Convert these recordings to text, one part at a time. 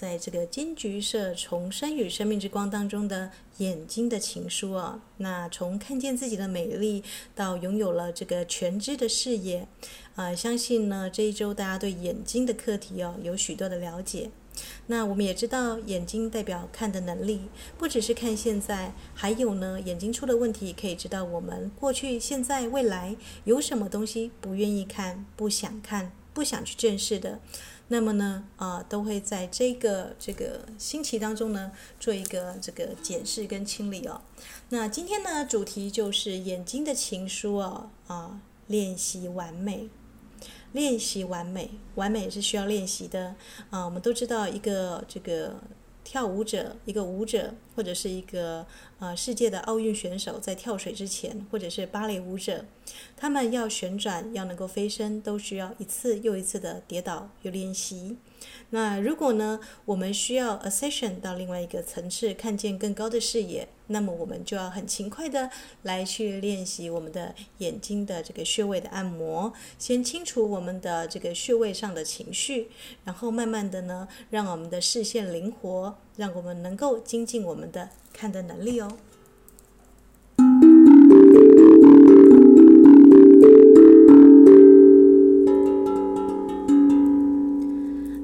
在这个金橘社从生与生命之光当中的眼睛的情书啊，那从看见自己的美丽到拥有了这个全知的视野，啊、相信呢这一周大家对眼睛的课题哦有许多的了解。那我们也知道，眼睛代表看的能力，不只是看现在，还有呢，眼睛出了问题，可以知道我们过去、现在、未来有什么东西不愿意看、不想看、不想去正视的。那么呢，啊、都会在这个这个星期当中呢，做一个这个检视跟清理哦。那今天呢，主题就是眼睛的情书哦，啊，练习完美。练习完美，完美是需要练习的啊！我们都知道，一个这个跳舞者，一个舞者，或者是一个呃世界的奥运选手，在跳水之前，或者是芭蕾舞者，他们要旋转，要能够飞升，都需要一次又一次的跌倒又练习。那如果呢，我们需要 ascension 到另外一个层次，看见更高的视野，那么我们就要很勤快的来去练习我们的眼睛的这个穴位的按摩，先清除我们的这个穴位上的情绪，然后慢慢的呢，让我们的视线灵活，让我们能够精进我们的看的能力哦。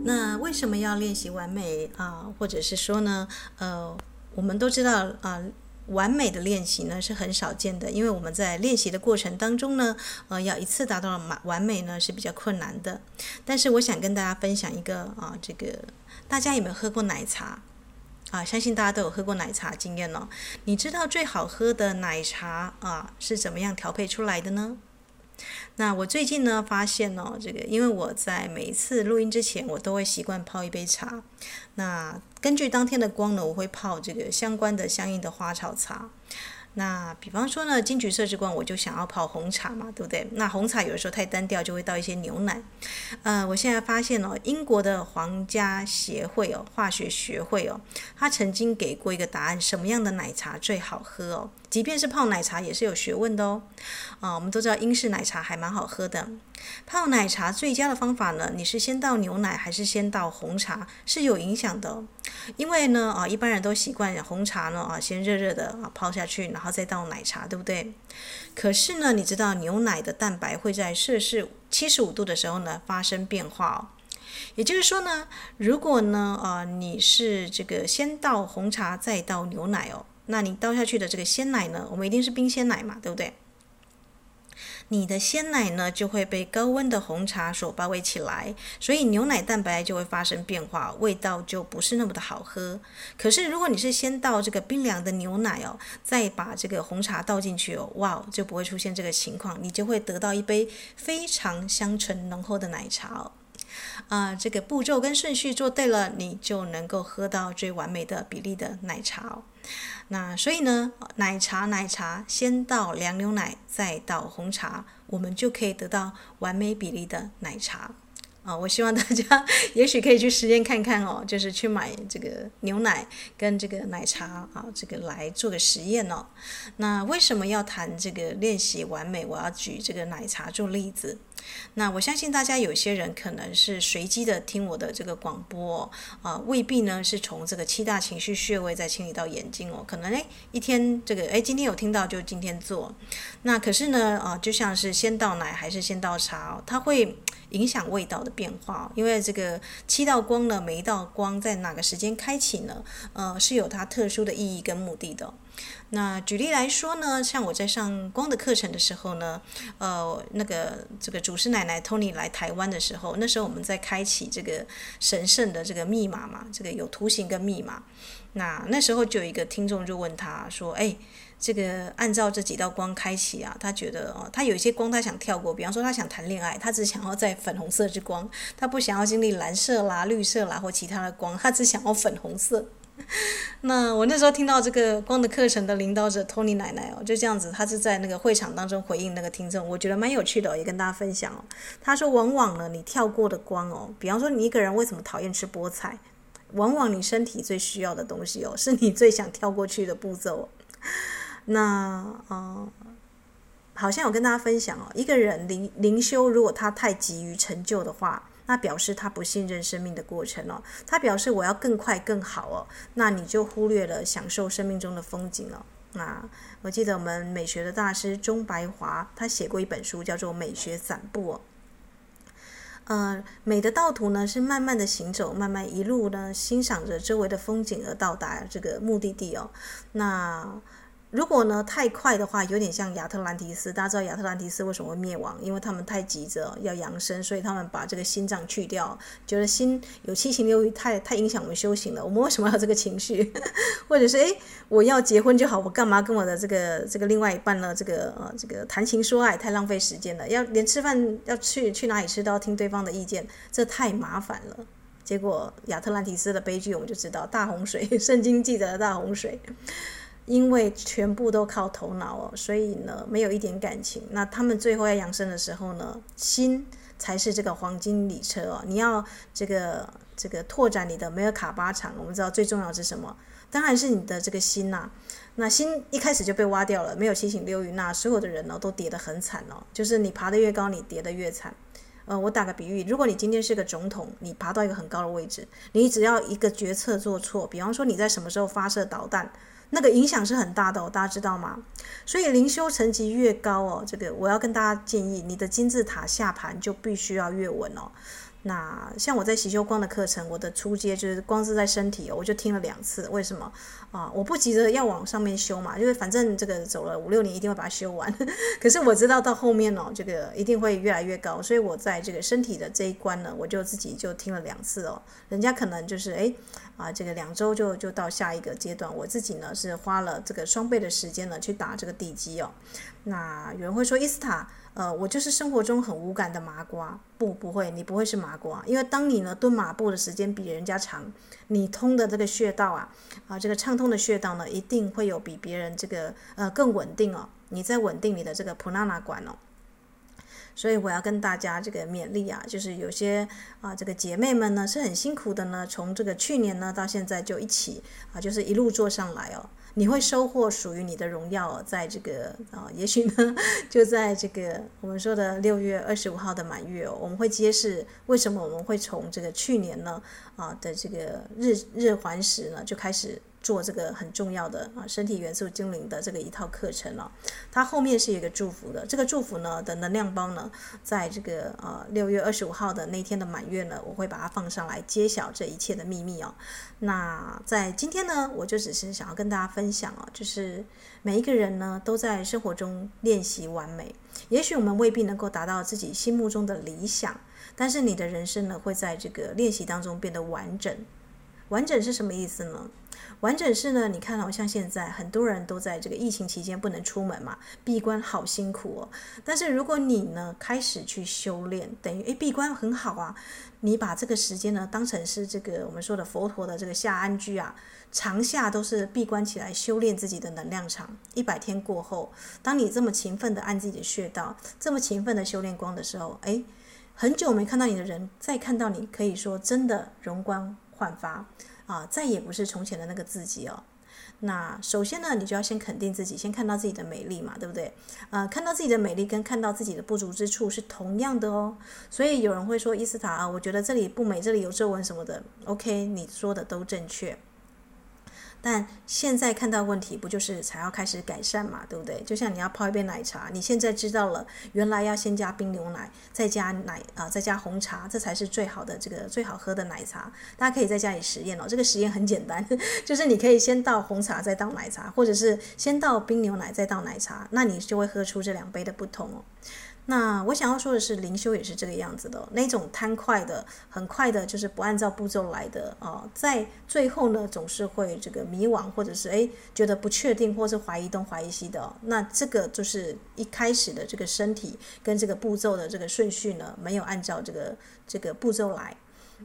那为什么要练习完美啊？或者是说呢，呃，我们都知道啊，完美的练习呢是很少见的，因为我们在练习的过程当中呢，呃，要一次达到完完美呢是比较困难的。但是我想跟大家分享一个啊，这个大家有没有喝过奶茶啊？相信大家都有喝过奶茶经验哦。你知道最好喝的奶茶啊是怎么样调配出来的呢？那我最近呢发现哦，这个因为我在每一次录音之前，我都会习惯泡一杯茶。那根据当天的光呢，我会泡这个相关的相应的花草茶。那比方说呢，金桔色之光，我就想要泡红茶嘛，对不对？那红茶有的时候太单调，就会倒一些牛奶。呃，我现在发现哦，英国的皇家协会哦，化学学会哦，他曾经给过一个答案，什么样的奶茶最好喝哦？即便是泡奶茶也是有学问的哦。啊、我们都知道英式奶茶还蛮好喝的。泡奶茶最佳的方法呢，你是先倒牛奶还是先倒红茶是有影响的。因为呢，啊，一般人都习惯红茶呢，啊，先热热的啊泡下去，然后再倒奶茶，对不对？可是呢，你知道牛奶的蛋白会在摄氏七十五度的时候呢发生变化哦。也就是说呢，如果呢，啊，你是这个先倒红茶再倒牛奶哦，那你倒下去的这个鲜奶呢，我们一定是冰鲜奶嘛，对不对？你的鲜奶呢就会被高温的红茶所包围起来，所以牛奶蛋白就会发生变化，味道就不是那么的好喝。可是如果你是先倒这个冰凉的牛奶哦，再把这个红茶倒进去哦，哇哦，就不会出现这个情况，你就会得到一杯非常香醇浓厚的奶茶哦。啊、呃，这个步骤跟顺序做对了，你就能够喝到最完美的比例的奶茶哦。那所以呢，奶茶奶茶先倒凉牛奶，再倒红茶，我们就可以得到完美比例的奶茶。啊，我希望大家 也许可以去实验看看哦，就是去买这个牛奶跟这个奶茶啊，这个来做个实验哦。那为什么要谈这个练习完美？我要举这个奶茶做例子。那我相信大家有些人可能是随机的听我的这个广播哦，啊，未必呢是从这个七大情绪穴位再清理到眼睛哦，可能诶一天这个诶今天有听到就今天做。那可是呢，啊，就像是先倒奶还是先倒茶，它会。影响味道的变化，因为这个七道光呢，每一道光在哪个时间开启呢？呃，是有它特殊的意义跟目的的。那举例来说呢，像我在上光的课程的时候呢，呃，那个这个祖师奶奶 Tony 来台湾的时候，那时候我们在开启这个神圣的这个密码嘛，这个有图形跟密码。那那时候就有一个听众就问他说：“哎。”这个按照这几道光开启啊，他觉得哦，他有一些光他想跳过，比方说他想谈恋爱，他只想要在粉红色之光，他不想要经历蓝色啦、绿色啦或其他的光，他只想要粉红色。那我那时候听到这个光的课程的领导者托尼奶奶哦，就这样子，他是在那个会场当中回应那个听众，我觉得蛮有趣的哦，也跟大家分享哦。他说，往往呢，你跳过的光哦，比方说你一个人为什么讨厌吃菠菜，往往你身体最需要的东西哦，是你最想跳过去的步骤。那呃，好像有跟大家分享哦，一个人灵灵修，如果他太急于成就的话，那表示他不信任生命的过程哦，他表示我要更快更好哦，那你就忽略了享受生命中的风景了。那我记得我们美学的大师钟白华，他写过一本书叫做《美学散步》哦。呃，美的道途呢是慢慢的行走，慢慢一路呢欣赏着周围的风景而到达这个目的地哦。那如果呢太快的话，有点像亚特兰提斯。大家知道亚特兰提斯为什么会灭亡？因为他们太急着要扬升，所以他们把这个心脏去掉，觉得心有七情六欲，太太影响我们修行了。我们为什么要这个情绪？或者是诶，我要结婚就好，我干嘛跟我的这个这个另外一半呢？这个呃这个谈情说爱太浪费时间了，要连吃饭要去去哪里吃都要听对方的意见，这太麻烦了。结果亚特兰提斯的悲剧我们就知道，大洪水，圣经记载的大洪水。因为全部都靠头脑哦，所以呢，没有一点感情。那他们最后要养生的时候呢，心才是这个黄金礼车哦。你要这个这个拓展你的梅尔卡巴场，我们知道最重要是什么？当然是你的这个心呐。那心一开始就被挖掉了，没有七情六欲，那所有的人呢都跌得很惨哦。就是你爬得越高，你跌得越惨。呃，我打个比喻，如果你今天是个总统，你爬到一个很高的位置，你只要一个决策做错，比方说你在什么时候发射导弹。那个影响是很大的哦，大家知道吗？所以灵修层级越高哦，这个我要跟大家建议，你的金字塔下盘就必须要越稳哦。那像我在习修光的课程，我的初阶就是光是在身体，我就听了两次。为什么啊？我不急着要往上面修嘛，因为反正这个走了五六年，一定会把它修完。可是我知道到后面哦，这个一定会越来越高，所以我在这个身体的这一关呢，我就自己就听了两次哦。人家可能就是诶啊，这个两周就就到下一个阶段，我自己呢是花了这个双倍的时间呢去打这个地基哦。那有人会说伊斯塔。呃，我就是生活中很无感的麻瓜，不，不会，你不会是麻瓜，因为当你呢蹲马步的时间比人家长，你通的这个穴道啊，啊，这个畅通的穴道呢，一定会有比别人这个呃更稳定哦，你在稳定你的这个普拉纳管哦，所以我要跟大家这个勉励啊，就是有些啊这个姐妹们呢是很辛苦的呢，从这个去年呢到现在就一起啊，就是一路做上来哦。你会收获属于你的荣耀，在这个啊，也许呢，就在这个我们说的六月二十五号的满月哦，我们会揭示为什么我们会从这个去年呢啊的这个日日环食呢就开始。做这个很重要的啊，身体元素精灵的这个一套课程了，它后面是一个祝福的，这个祝福呢的能量包呢，在这个呃六月二十五号的那天的满月呢，我会把它放上来揭晓这一切的秘密哦。那在今天呢，我就只是想要跟大家分享哦，就是每一个人呢都在生活中练习完美，也许我们未必能够达到自己心目中的理想，但是你的人生呢会在这个练习当中变得完整。完整是什么意思呢？完整是呢，你看好像现在很多人都在这个疫情期间不能出门嘛，闭关好辛苦哦。但是如果你呢开始去修炼，等于诶闭关很好啊，你把这个时间呢当成是这个我们说的佛陀的这个下安居啊，长夏都是闭关起来修炼自己的能量场。一百天过后，当你这么勤奋的按自己的穴道，这么勤奋的修炼光的时候，诶，很久没看到你的人再看到你，可以说真的容光焕发啊，再也不是从前的那个自己哦。那首先呢，你就要先肯定自己，先看到自己的美丽嘛，对不对？呃，看到自己的美丽跟看到自己的不足之处是同样的哦。所以有人会说伊斯塔啊，我觉得这里不美，这里有皱纹什么的。OK，你说的都正确。但现在看到问题，不就是才要开始改善嘛，对不对？就像你要泡一杯奶茶，你现在知道了，原来要先加冰牛奶，再加奶啊，再加红茶，这才是最好的这个最好喝的奶茶。大家可以在家里实验哦，这个实验很简单，就是你可以先倒红茶，再倒奶茶，或者是先倒冰牛奶，再倒奶茶，那你就会喝出这两杯的不同哦。那我想要说的是，灵修也是这个样子的，那种贪快的、很快的，就是不按照步骤来的啊、在最后呢，总是会这个迷惘，或者是诶觉得不确定，或是怀疑东怀疑西的、那这个就是一开始的这个身体跟这个步骤的这个顺序呢，没有按照这个这个步骤来。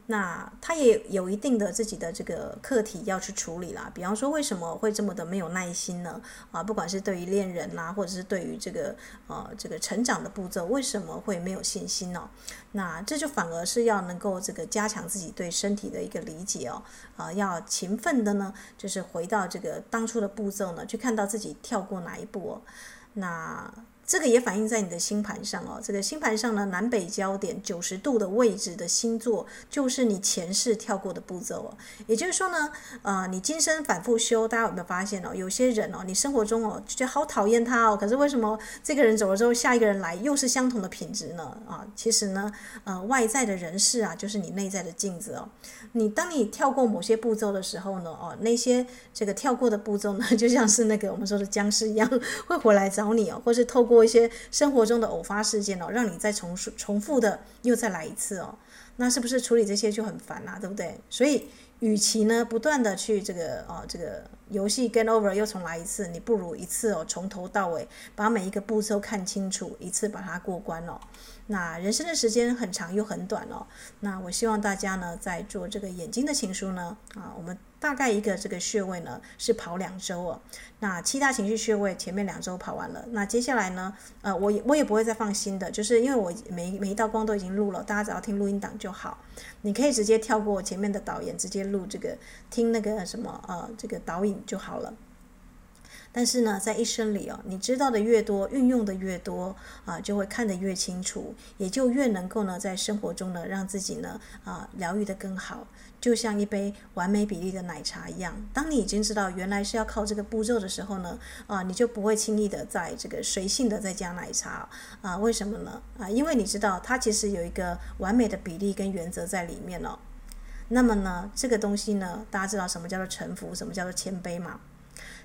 那他也有一定的自己的这个课题要去处理啦，比方说为什么会这么的没有耐心呢？啊，不管是对于恋人啦，或者是对于这个呃这个成长的步骤，为什么会没有信心呢？那这就反而是要能够这个加强自己对身体的一个理解哦，啊，要勤奋的呢，就是回到这个当初的步骤呢，去看到自己跳过哪一步哦。那这个也反映在你的星盘上哦。这个星盘上呢，南北交点九十度的位置的星座，就是你前世跳过的步骤哦。也就是说呢，呃，你今生反复修，大家有没有发现哦？有些人哦，你生活中哦，就觉得好讨厌他哦，可是为什么这个人走了之后，下一个人来又是相同的品质呢？啊，其实呢，呃，外在的人事啊，就是你内在的镜子哦。你当你跳过某些步骤的时候呢，哦，那些这个跳过的步骤呢，就像是那个我们说的僵尸一样，会回来找你哦，或是透过过一些生活中的偶发事件哦，让你再重复重复的又再来一次哦，那是不是处理这些就很烦啊？对不对？所以，与其呢不断的去这个哦这个游戏 game over 又重来一次，你不如一次哦从头到尾把每一个步骤看清楚，一次把它过关哦。那人生的时间很长又很短哦，那我希望大家呢在做这个眼睛的情书呢啊，我们。大概一个这个穴位呢是跑两周哦，那七大情绪穴位前面两周跑完了，那接下来呢，呃，我也我也不会再放新的，就是因为我每每一道光都已经录了，大家只要听录音档就好，你可以直接跳过前面的导言，直接录这个听那个什么呃这个导引就好了。但是呢，在一生里哦，你知道的越多，运用的越多啊，就会看得越清楚，也就越能够呢，在生活中呢，让自己呢啊疗愈得更好。就像一杯完美比例的奶茶一样，当你已经知道原来是要靠这个步骤的时候呢，啊，你就不会轻易的在这个随性的再加奶茶啊？为什么呢？啊，因为你知道它其实有一个完美的比例跟原则在里面哦。那么呢，这个东西呢，大家知道什么叫做臣服，什么叫做谦卑吗？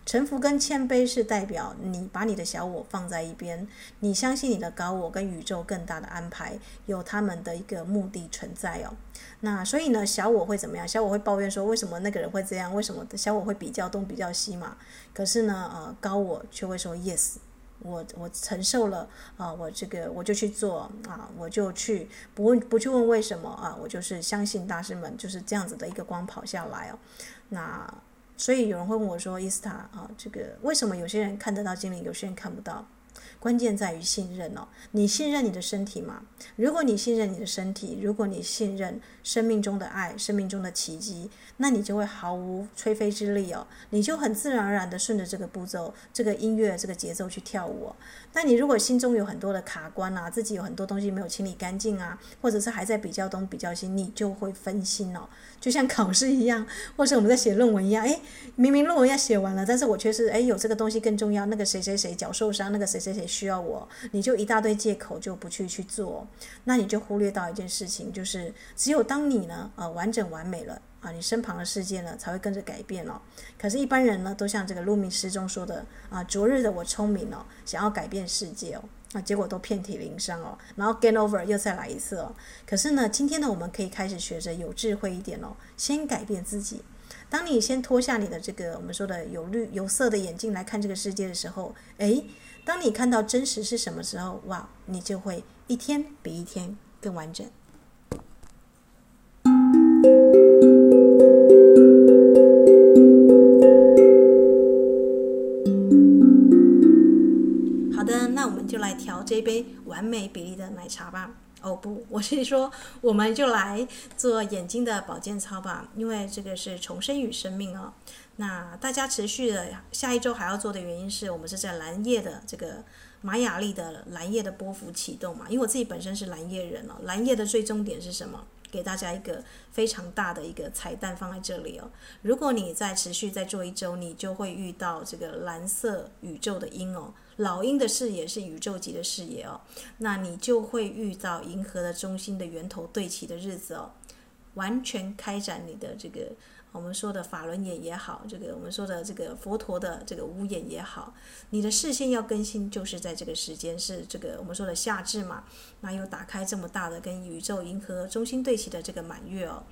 臣服跟谦卑是代表你把你的小我放在一边，你相信你的高我跟宇宙更大的安排，有他们的一个目的存在哦。那所以呢，小我会怎么样？小我会抱怨说，为什么那个人会这样？为什么小我会比较东比较西嘛？可是呢，呃，高我却会说，yes，我我承受了啊，我这个我就去做啊，我就去不问不去问为什么啊，我就是相信大师们就是这样子的一个光跑下来哦。那。所以有人会问我说：“伊斯塔啊，这个为什么有些人看得到精灵，有些人看不到？”关键在于信任哦，你信任你的身体吗？如果你信任你的身体，如果你信任生命中的爱、生命中的奇迹，那你就会毫无吹灰之力哦，你就很自然而然的顺着这个步骤、这个音乐、这个节奏去跳舞哦。那你如果心中有很多的卡关啊，自己有很多东西没有清理干净啊，或者是还在比较东比较西，你就会分心哦，就像考试一样，或者我们在写论文一样，诶，明明论文要写完了，但是我却是诶有这个东西更重要，那个谁谁谁脚受伤，那个谁谁谁。需要我，你就一大堆借口就不去去做，那你就忽略到一件事情，就是只有当你呢，呃，完整完美了啊，你身旁的世界呢才会跟着改变哦。可是，一般人呢，都像这个路明诗中说的啊，昨日的我聪明哦，想要改变世界哦，啊，结果都遍体鳞伤哦，然后 game over 又再来一次哦。可是呢，今天呢，我们可以开始学着有智慧一点哦，先改变自己。当你先脱下你的这个我们说的有绿有色的眼镜来看这个世界的时候，诶。当你看到真实是什么时候，哇，你就会一天比一天更完整。这一杯完美比例的奶茶吧。哦不，我是说，我们就来做眼睛的保健操吧，因为这个是重生与生命哦。那大家持续的下一周还要做的原因是我们是在蓝夜的这个玛雅历的蓝夜的波幅启动嘛？因为我自己本身是蓝夜人哦。蓝夜的最终点是什么？给大家一个非常大的一个彩蛋放在这里哦。如果你再持续再做一周，你就会遇到这个蓝色宇宙的鹰哦。老鹰的视野是宇宙级的视野哦。那你就会遇到银河的中心的源头对齐的日子哦。完全开展你的这个。我们说的法轮眼也好，这个我们说的这个佛陀的这个五眼也好，你的视线要更新，就是在这个时间，是这个我们说的夏至嘛。那又打开这么大的跟宇宙银河中心对齐的这个满月哦，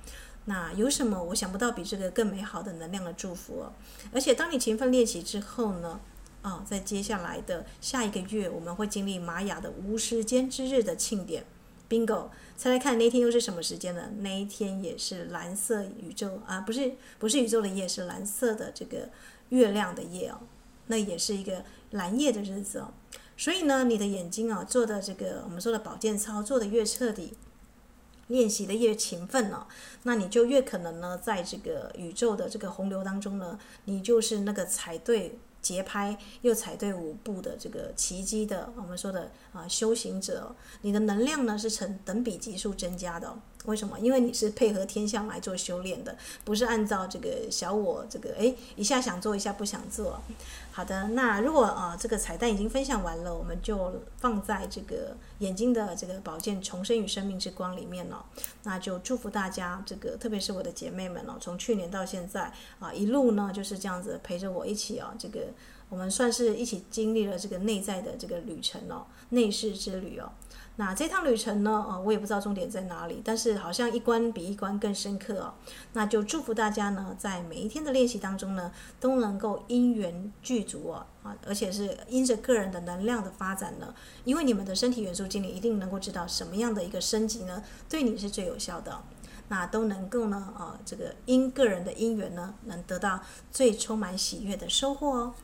那有什么我想不到比这个更美好的能量的祝福哦。而且当你勤奋练习之后呢，哦，在接下来的下一个月，我们会经历玛雅的无时间之日的庆典，Bingo。猜猜看，那天又是什么时间呢？那一天也是蓝色宇宙啊，不是不是宇宙的夜，是蓝色的这个月亮的夜哦。那也是一个蓝夜的日子哦。所以呢，你的眼睛啊，做的这个我们说的保健操做的越彻底，练习的越勤奋哦，那你就越可能呢，在这个宇宙的这个洪流当中呢，你就是那个踩对节拍又踩对舞步的这个奇迹的，我们说的啊修行者，你的能量呢是呈等比级数增加的。为什么？因为你是配合天象来做修炼的，不是按照这个小我这个哎一下想做一下不想做。好的，那如果啊这个彩蛋已经分享完了，我们就放在这个眼睛的这个宝剑重生与生命之光里面了。那就祝福大家，这个特别是我的姐妹们哦，从去年到现在啊一路呢就是这样子陪着我一起啊，这个我们算是一起经历了这个内在的这个旅程哦，内视之旅哦。那这趟旅程呢，呃，我也不知道终点在哪里，但是好像一关比一关更深刻哦。那就祝福大家呢，在每一天的练习当中呢，都能够因缘具足哦，啊，而且是因着个人的能量的发展呢，因为你们的身体元素经理一定能够知道什么样的一个升级呢，对你是最有效的，那都能够呢，呃，这个因个人的因缘呢，能得到最充满喜悦的收获哦。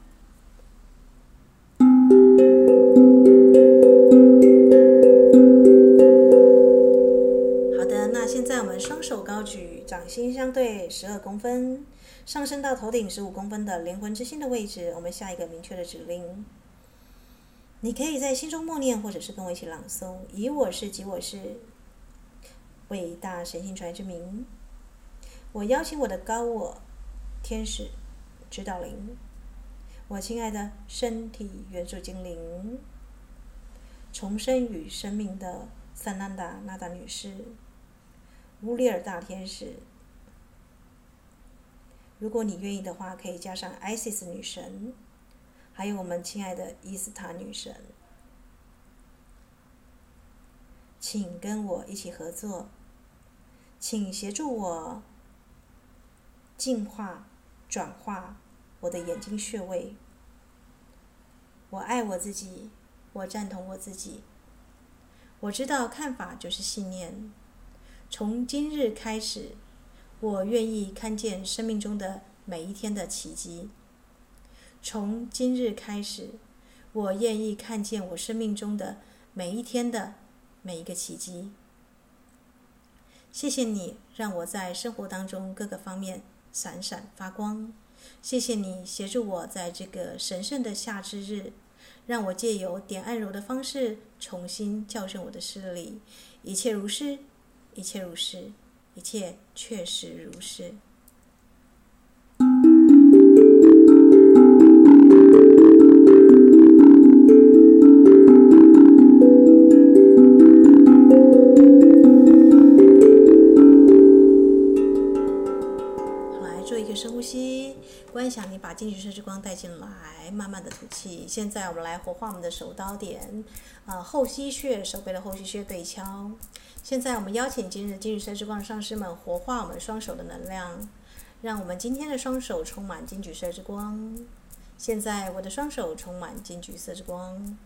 双手高举，掌心相对十二公分，上升到头顶十五公分的灵魂之心的位置。我们下一个明确的指令，你可以在心中默念，或者是跟我一起朗诵：以我是及我是伟大神性传之名。我邀请我的高我、天使、指导灵，我亲爱的身体元素精灵，重生与生命的萨南达纳达女士。乌利尔大天使，如果你愿意的话，可以加上艾西斯女神，还有我们亲爱的伊斯塔女神，请跟我一起合作，请协助我净化、转化我的眼睛穴位。我爱我自己，我赞同我自己，我知道看法就是信念。从今日开始，我愿意看见生命中的每一天的奇迹。从今日开始，我愿意看见我生命中的每一天的每一个奇迹。谢谢你让我在生活当中各个方面闪闪发光。谢谢你协助我在这个神圣的夏至日，让我借由点按揉的方式重新校正我的视力。一切如是。一切如是，一切确实如是。吸，观想你把金橘色之光带进来，慢慢的吐气。现在我们来活化我们的手刀点，呃，后溪穴，手背的后溪穴对敲。现在我们邀请今日金橘色之光的上师们活化我们双手的能量，让我们今天的双手充满金橘色之光。现在我的双手充满金橘色之光。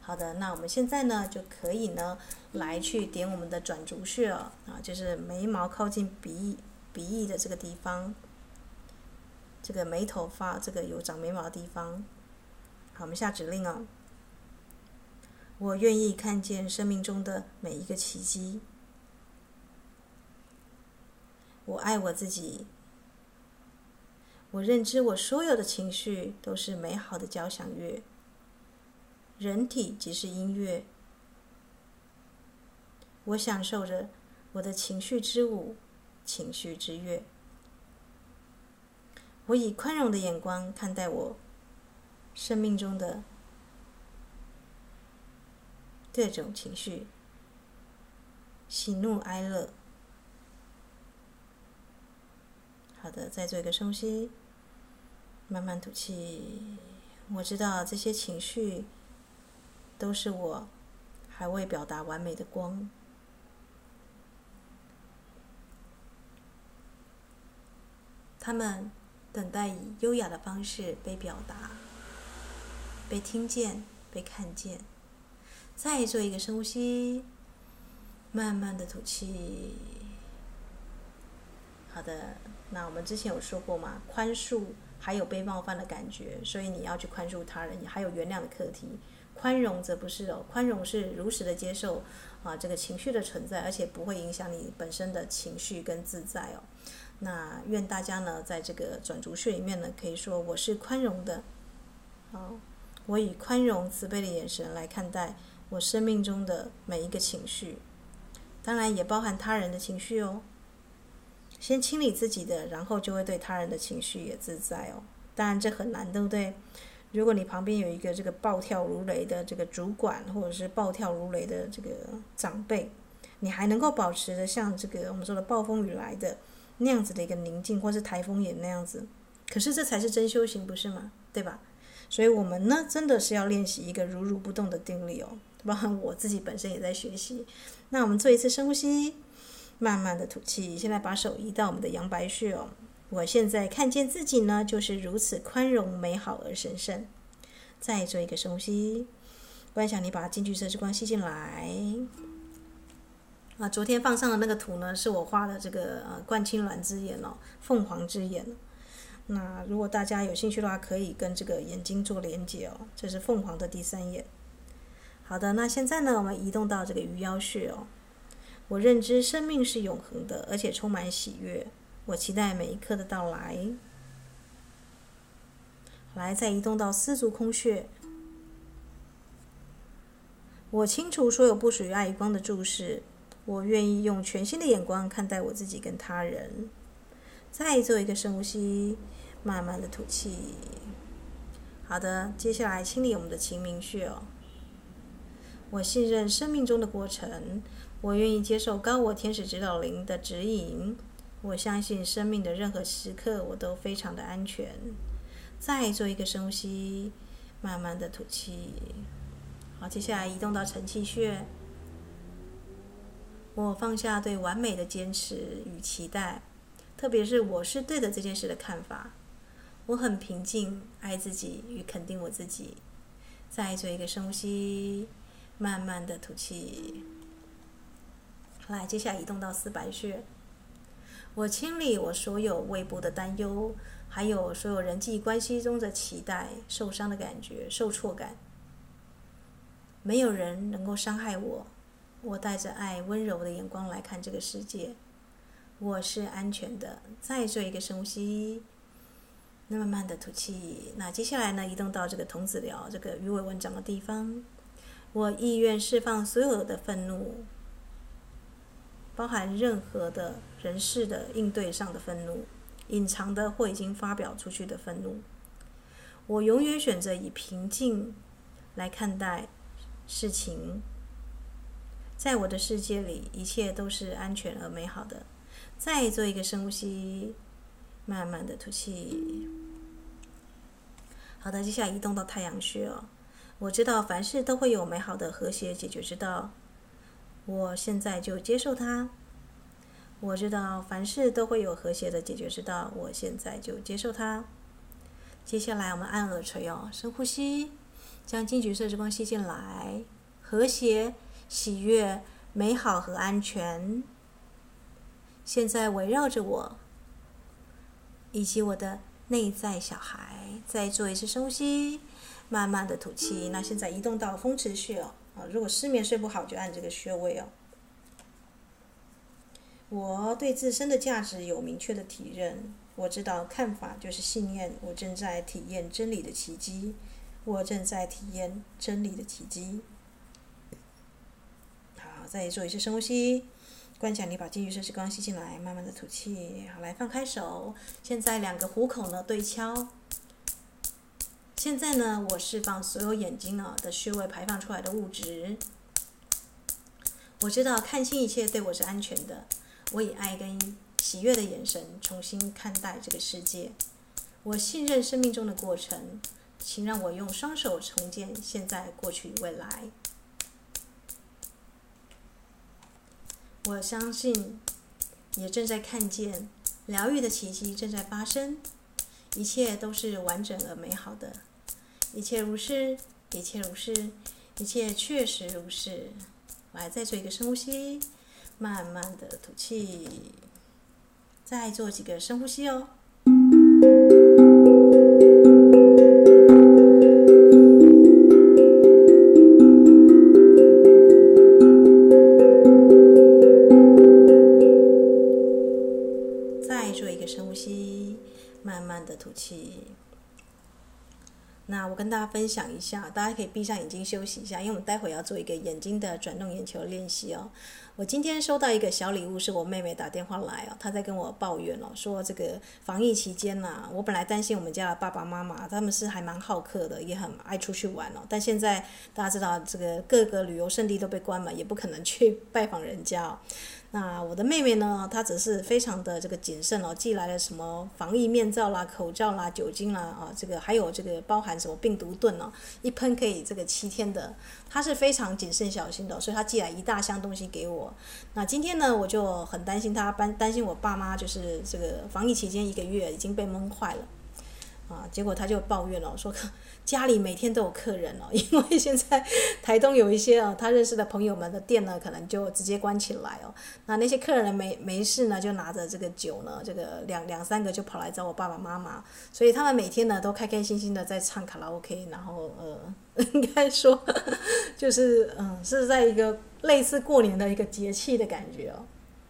好的，那我们现在呢就可以呢来去点我们的转轴穴啊，就是眉毛靠近鼻鼻翼的这个地方，这个眉头发这个有长眉毛的地方。好，我们下指令哦。我愿意看见生命中的每一个奇迹。我爱我自己。我认知我所有的情绪都是美好的交响乐。人体即是音乐。我享受着我的情绪之舞，情绪之乐。我以宽容的眼光看待我生命中的。各种情绪，喜怒哀乐。好的，再做一个深呼吸，慢慢吐气。我知道这些情绪都是我还未表达完美的光，他们等待以优雅的方式被表达、被听见、被看见。再做一个深呼吸，慢慢的吐气。好的，那我们之前有说过嘛，宽恕还有被冒犯的感觉，所以你要去宽恕他人，你还有原谅的课题。宽容则不是哦，宽容是如实的接受啊这个情绪的存在，而且不会影响你本身的情绪跟自在哦。那愿大家呢，在这个转轴穴里面呢，可以说我是宽容的，啊，我以宽容慈悲的眼神来看待我生命中的每一个情绪，当然也包含他人的情绪哦。先清理自己的，然后就会对他人的情绪也自在哦。当然这很难，对不对？如果你旁边有一个这个暴跳如雷的这个主管，或者是暴跳如雷的这个长辈，你还能够保持的像这个我们说的暴风雨来的那样子的一个宁静，或是台风眼那样子，可是这才是真修行，不是吗？对吧？所以我们呢，真的是要练习一个如如不动的定力哦。包含我自己本身也在学习。那我们做一次深呼吸，慢慢的吐气。现在把手移到我们的阳白穴哦。我现在看见自己呢，就是如此宽容、美好而神圣。再做一个深呼吸，观想你把金橘色之光吸进来。啊，昨天放上的那个图呢，是我画的这个呃冠青鸾之眼哦，凤凰之眼。那如果大家有兴趣的话，可以跟这个眼睛做连接哦。这是凤凰的第三眼。好的，那现在呢，我们移动到这个鱼腰穴哦。我认知生命是永恒的，而且充满喜悦。我期待每一刻的到来。来，再移动到丝竹空穴。我清除所有不属于爱与光的注视。我愿意用全新的眼光看待我自己跟他人。再做一个深呼吸，慢慢的吐气。好的，接下来清理我们的晴明穴哦。我信任生命中的过程。我愿意接受高我天使指导灵的指引。我相信生命的任何时刻，我都非常的安全。再做一个深呼吸，慢慢的吐气。好，接下来移动到承泣穴。我放下对完美的坚持与期待，特别是我是对的这件事的看法。我很平静，爱自己与肯定我自己。再做一个深呼吸，慢慢的吐气。来，接下来移动到四白穴。我清理我所有胃部的担忧，还有所有人际关系中的期待、受伤的感觉、受挫感。没有人能够伤害我。我带着爱、温柔的眼光来看这个世界。我是安全的。再做一个深呼吸，那慢慢的吐气。那接下来呢，移动到这个童子疗这个鱼尾纹长的地方。我意愿释放所有的愤怒。包含任何的人事的应对上的愤怒，隐藏的或已经发表出去的愤怒，我永远选择以平静来看待事情。在我的世界里，一切都是安全而美好的。再做一个深呼吸，慢慢的吐气。好的，接下来移动到太阳穴哦。我知道凡事都会有美好的和谐解决之道。我现在就接受它。我知道凡事都会有和谐的解决之道。我现在就接受它。接下来我们按耳垂哦，深呼吸，将金橘色之光吸进来，和谐、喜悦、美好和安全。现在围绕着我，以及我的内在小孩。再做一次深呼吸，慢慢的吐气。那现在移动到风池穴哦。啊，如果失眠睡不好，就按这个穴位哦。我对自身的价值有明确的体认，我知道看法就是信念。我正在体验真理的奇迹，我正在体验真理的奇迹。再做一次深呼吸，观想你把金鱼色之光吸进来，慢慢的吐气。好，来放开手，现在两个虎口呢对敲。现在呢，我释放所有眼睛啊的穴位排放出来的物质。我知道看清一切对我是安全的。我以爱跟喜悦的眼神重新看待这个世界。我信任生命中的过程，请让我用双手重建现在、过去、未来。我相信，也正在看见疗愈的奇迹正在发生。一切都是完整而美好的。一切如是，一切如是，一切确实如是。我还，再做一个深呼吸，慢慢的吐气，再做几个深呼吸哦。吐气。那我跟大家分享一下，大家可以闭上眼睛休息一下，因为我们待会要做一个眼睛的转动眼球练习哦。我今天收到一个小礼物，是我妹妹打电话来哦，她在跟我抱怨哦，说这个防疫期间呐、我本来担心我们家的爸爸妈妈他们是还蛮好客的，也很爱出去玩哦，但现在大家知道这个各个旅游胜地都被关门，也不可能去拜访人家哦。那我的妹妹呢，她只是非常的这个谨慎哦，寄来了什么防疫面罩啦、口罩啦、酒精啦啊，这个还有这个包含什么病毒盾哦，一喷可以这个七天的，她是非常谨慎小心的，所以她寄来一大箱东西给我。那今天呢，我就很担心她，担担心我爸妈就是这个防疫期间一个月已经被闷坏了。啊，结果他就抱怨了，说家里每天都有客人哦，因为现在台东有一些啊，他认识的朋友们的店呢，可能就直接关起来哦。那那些客人没没事呢，就拿着这个酒呢，这个两两三个就跑来找我爸爸妈妈，所以他们每天呢都开开心心的在唱卡拉 OK，然后呃，应该说 就是嗯，是在一个类似过年的一个节气的感觉哦。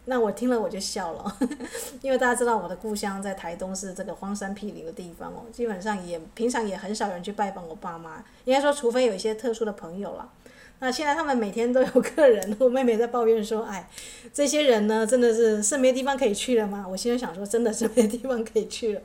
那我听了我就笑了，因为大家知道我的故乡在台东是这个荒山僻岭的地方哦，基本上也平常也很少人去拜访我爸妈，应该说除非有一些特殊的朋友了。那现在他们每天都有客人，我妹妹在抱怨说：“哎，这些人呢，真的是是没地方可以去了吗？”我心里想说：“真的是没地方可以去了。”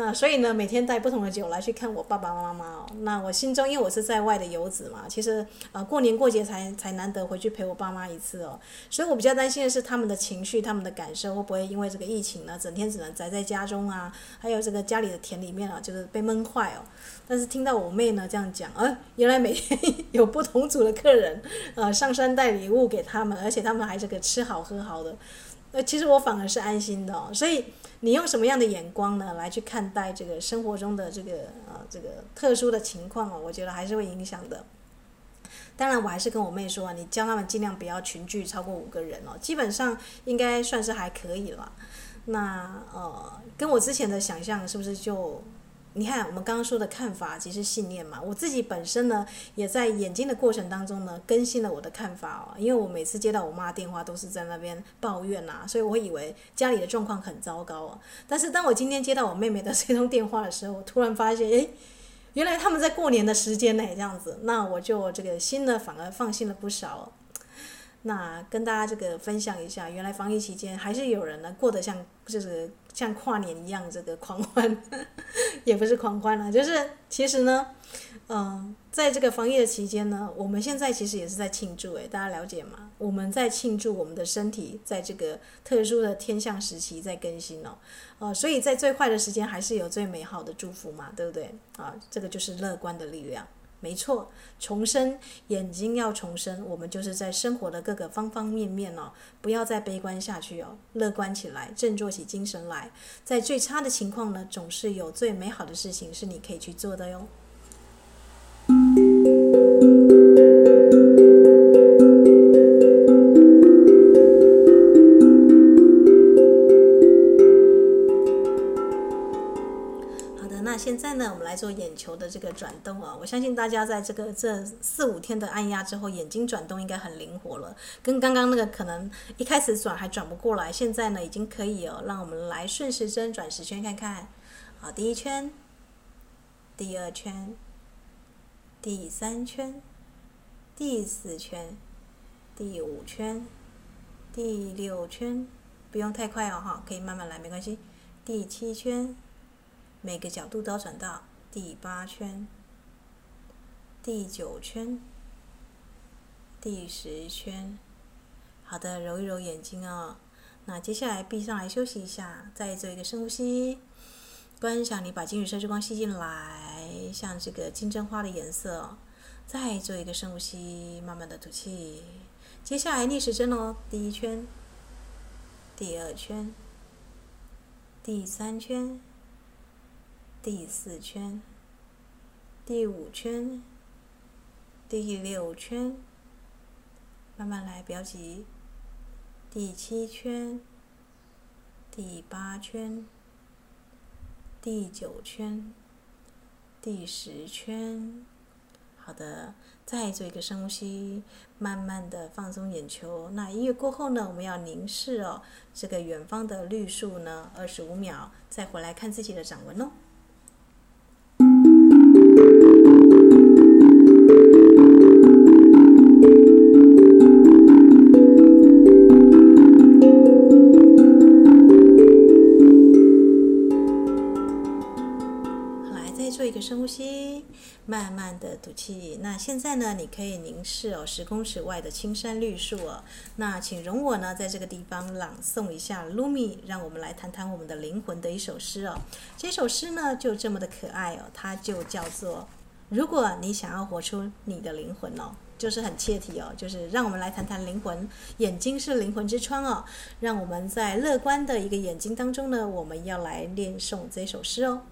那所以呢，每天带不同的酒来去看我爸爸妈妈哦。那我心中，因为我是在外的游子嘛，其实呃，过年过节才才难得回去陪我爸妈一次哦。所以我比较担心的是他们的情绪、他们的感受会不会因为这个疫情呢，整天只能宅在家中啊，还有这个家里的田里面啊，就是被闷坏哦。但是听到我妹呢这样讲，呃，原来每天 有不同组的客人，呃，上山带礼物给他们，而且他们还这个吃好喝好的，呃，其实我反而是安心的。所以你用什么样的眼光呢来去看待这个生活中的这个呃这个特殊的情况哦？我觉得还是会影响的。当然，我还是跟我妹说，你叫他们尽量不要群聚超过五个人哦，基本上应该算是还可以了。那呃，跟我之前的想象是不是就？你看，我们刚刚说的看法即是信念嘛。我自己本身呢，也在眼睛的过程当中呢，更新了我的看法哦。因为我每次接到我妈电话，都是在那边抱怨呐，所以我以为家里的状况很糟糕哦。但是当我今天接到我妹妹的这通电话的时候，我突然发现，诶，原来他们在过年的时间内这样子，那我就这个心呢，反而放心了不少。那跟大家这个分享一下，原来防疫期间还是有人呢过得像就是像跨年一样这个狂欢，也不是狂欢了，就是其实呢，嗯、在这个防疫的期间呢，我们现在其实也是在庆祝诶，大家了解吗？我们在庆祝我们的身体在这个特殊的天象时期在更新哦，呃，所以在最坏的时间还是有最美好的祝福嘛，对不对？啊，这个就是乐观的力量。没错，重生，眼睛要重生，我们就是在生活的各个方方面面哦，不要再悲观下去哦，乐观起来，振作起精神来，在最差的情况呢，总是有最美好的事情是你可以去做的哟。现在呢，我们来做眼球的这个转动啊！我相信大家在这个这四五天的按压之后，眼睛转动应该很灵活了，跟刚刚那个可能一开始转还转不过来，现在呢已经可以哦。让我们来顺时针转十圈看看，好，第一圈，第二圈，第三圈，第四圈，第五圈，第六圈，不用太快哦，哈，可以慢慢来，没关系。第七圈。每个角度都转到第八圈、第九圈、第十圈。好的，揉一揉眼睛哦。那接下来闭上来休息一下，再做一个深呼吸，观想你把金色之光吸进来，像这个金针花的颜色。再做一个深呼吸，慢慢的吐气。接下来逆时针哦，第一圈、第二圈、第三圈。第四圈，第五圈，第六圈，慢慢来，不要急。第七圈，第八圈，第九圈，第十圈。好的，再做一个深呼吸，慢慢的放松眼球。那音乐过后呢，我们要凝视哦，这个远方的绿树呢，二十五秒，再回来看自己的掌纹哦。再做一个深呼吸，慢慢的吐气。那现在呢，你可以凝视哦，十公尺外的青山绿树哦。那请容我呢，在这个地方朗诵一下《Rumi》，让我们来谈谈我们的灵魂的一首诗哦。这首诗呢，就这么的可爱哦，它就叫做“如果你想要活出你的灵魂哦”，就是很切题哦，就是让我们来谈谈灵魂。眼睛是灵魂之窗哦，让我们在乐观的一个眼睛当中呢，我们要来念诵这首诗哦。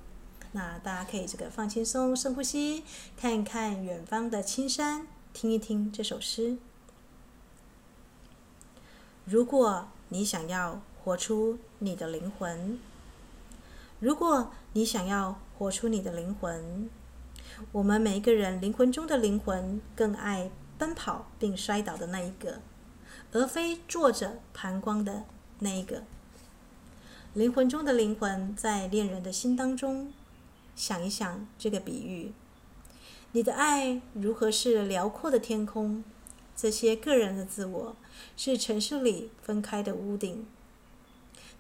那大家可以这个放轻松，深呼吸，看一看远方的青山，听一听这首诗。如果你想要活出你的灵魂，如果你想要活出你的灵魂，我们每一个人灵魂中的灵魂更爱奔跑并摔倒的那一个，而非坐着盘光的那一个。灵魂中的灵魂在恋人的心当中。想一想这个比喻，你的爱如何是辽阔的天空？这些个人的自我是城市里分开的屋顶。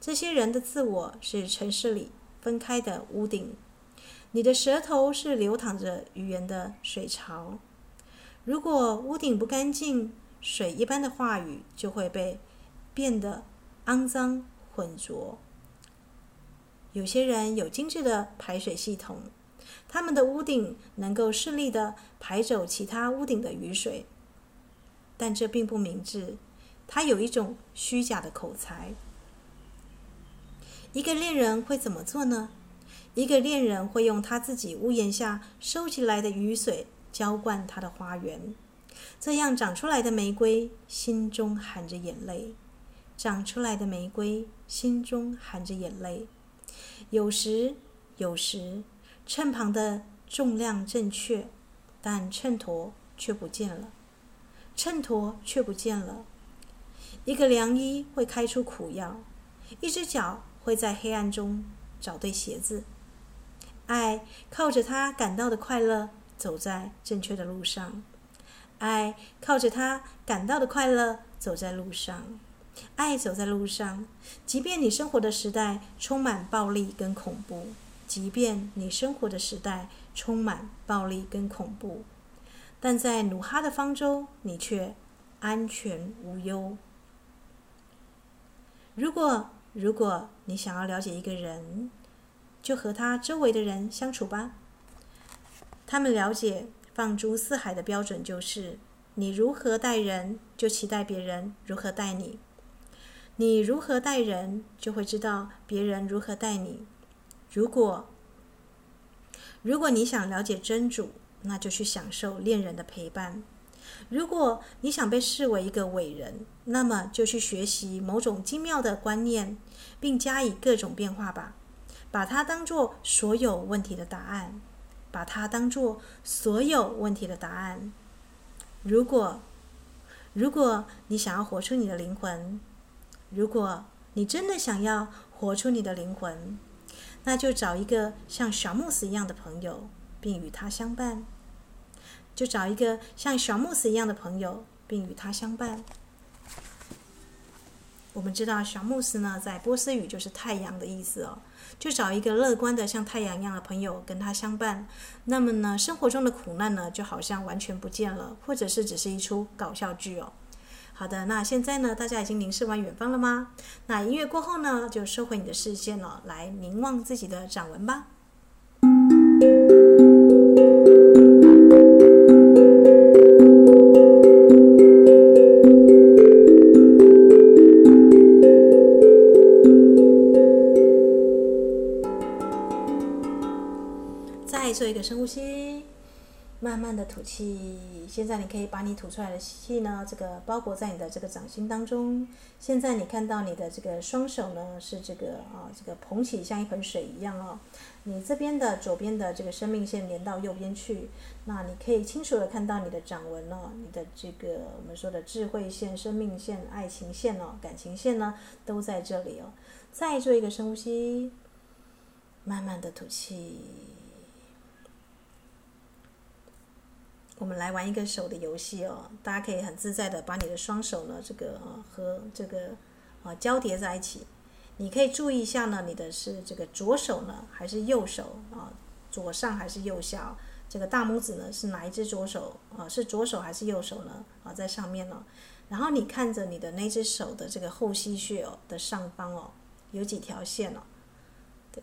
这些人的自我是城市里分开的屋顶。你的舌头是流淌着语言的水槽。如果屋顶不干净，水一般的话语就会被变得肮脏浑浊。有些人有精致的排水系统，他们的屋顶能够顺利的排走其他屋顶的雨水，但这并不明智。他有一种虚假的口才。一个恋人会怎么做呢？一个恋人会用他自己屋檐下收集来的雨水浇灌他的花园，这样长出来的玫瑰心中含着眼泪，长出来的玫瑰心中含着眼泪。有时，有时，秤旁的重量正确，但秤砣却不见了。秤砣却不见了。一个良医会开出苦药，一只脚会在黑暗中找对鞋子。爱靠着他感到的快乐，走在正确的路上。爱靠着他感到的快乐，走在路上。爱走在路上，即便你生活的时代充满暴力跟恐怖，即便你生活的时代充满暴力跟恐怖，但在努哈的方舟，你却安全无忧。如果如果你想要了解一个人，就和他周围的人相处吧。他们了解放诸四海的标准就是：你如何待人，就期待别人如何待你。你如何待人，就会知道别人如何待你。如果如果你想了解真主，那就去享受恋人的陪伴；如果你想被视为一个伟人，那么就去学习某种精妙的观念，并加以各种变化吧。把它当做所有问题的答案，把它当做所有问题的答案。如果如果你想要活出你的灵魂，如果你真的想要活出你的灵魂，那就找一个像小慕斯一样的朋友，并与他相伴。就找一个像小慕斯一样的朋友，并与他相伴。我们知道小慕斯呢，在波斯语就是太阳的意思哦。就找一个乐观的像太阳一样的朋友跟他相伴，那么呢，生活中的苦难呢，就好像完全不见了，或者是只是一出搞笑剧哦。好的，那现在呢，大家已经凝视完远方了吗？那音乐过后呢，就收回你的视线了，来凝望自己的掌纹吧。再做一个深呼吸。慢慢的吐气，现在你可以把你吐出来的气呢，这个包裹在你的这个掌心当中。现在你看到你的这个双手呢，是这个啊，这个捧起像一盆水一样哦。你这边的左边的这个生命线连到右边去，那你可以清楚的看到你的掌纹哦，你的这个我们说的智慧线、生命线、爱情线哦、感情线呢，都在这里哦。再做一个深呼吸，慢慢的吐气。我们来玩一个手的游戏哦，大家可以很自在的把你的双手呢，这个和这个啊交叠在一起。你可以注意一下呢，你的是这个左手呢，还是右手啊？左上还是右下？这个大拇指呢是哪一只左手啊？是左手还是右手呢？啊，在上面呢。然后你看着你的那只手的这个后溪穴哦的上方哦，有几条线哦？对，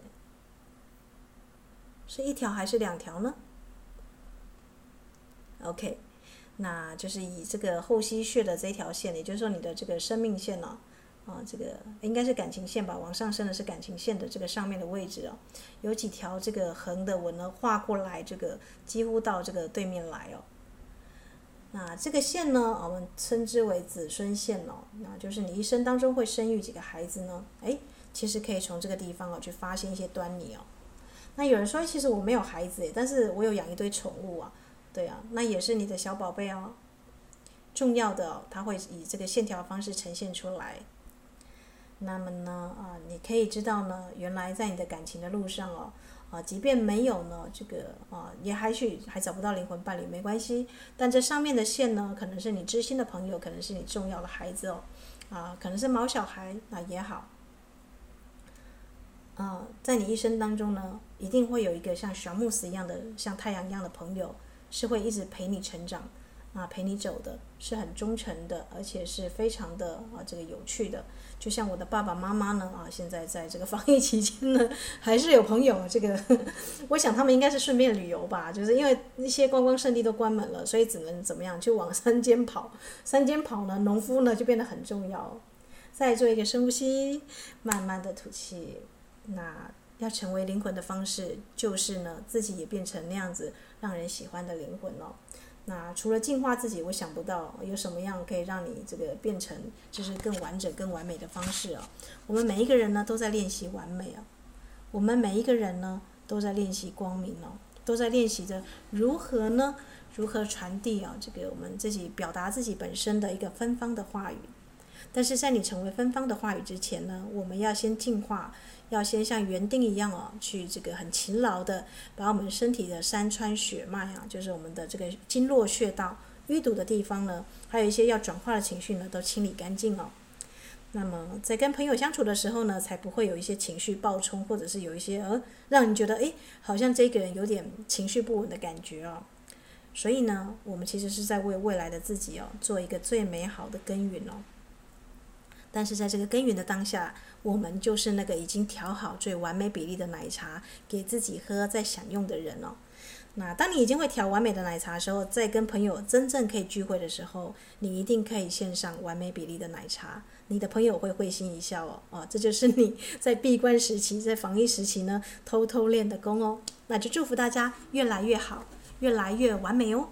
是一条还是两条呢？OK，那就是以这个后溪穴的这条线，也就是说你的这个生命线呢、哦，啊，这个应该是感情线吧，往上升的是感情线的这个上面的位置哦，有几条这个横的纹呢画过来，这个几乎到这个对面来哦。那这个线呢，我们称之为子孙线哦。那就是你一生当中会生育几个孩子呢？哎，其实可以从这个地方哦去发现一些端倪哦。那有人说，其实我没有孩子，但是我有养一堆宠物啊。对啊，那也是你的小宝贝哦。重要的哦，它会以这个线条方式呈现出来。那么呢，啊，你可以知道呢，原来在你的感情的路上哦。啊，即便没有呢，这个啊，也还许还找不到灵魂伴侣，没关系。但这上面的线呢，可能是你知心的朋友，可能是你重要的孩子哦，啊，可能是毛小孩，那也好。啊，在你一生当中呢，一定会有一个像小慕斯一样的，像太阳一样的朋友，是会一直陪你成长。啊，陪你走的是很忠诚的，而且是非常的啊，这个有趣的。就像我的爸爸妈妈呢，啊，现在在这个防疫期间呢，还是有朋友。这个，我想他们应该是顺便旅游吧，就是因为一些观光胜地都关门了，所以只能怎么样，就往山间跑。山间跑呢，农夫呢就变得很重要。再做一个深呼吸，慢慢的吐气。那要成为灵魂的方式，就是呢，自己也变成那样子让人喜欢的灵魂哦。那除了净化自己，我想不到有什么样可以让你这个变成就是更完整、更完美的方式啊！我们每一个人呢都在练习完美啊，我们每一个人呢都在练习光明哦，都在练习着如何呢？如何传递啊？这个我们自己表达自己本身的一个芬芳的话语。但是在你成为芬芳的话语之前呢，我们要先净化。要先像园丁一样哦，去这个很勤劳的把我们身体的山川血脉啊，就是我们的这个经络穴道淤堵的地方呢，还有一些要转化的情绪呢，都清理干净哦。那么在跟朋友相处的时候呢，才不会有一些情绪暴冲，或者是有一些呃，让你觉得诶，好像这个人有点情绪不稳的感觉哦。所以呢，我们其实是在为未来的自己哦，做一个最美好的耕耘哦。但是在这个耕耘的当下，我们就是那个已经调好最完美比例的奶茶给自己喝，在享用的人哦。那当你已经会调完美的奶茶的时候，在跟朋友真正可以聚会的时候，你一定可以献上完美比例的奶茶，你的朋友会会心一笑哦。哦，这就是你 在闭关时期、在防疫时期呢，偷偷练的功哦。那就祝福大家越来越好，越来越完美哦。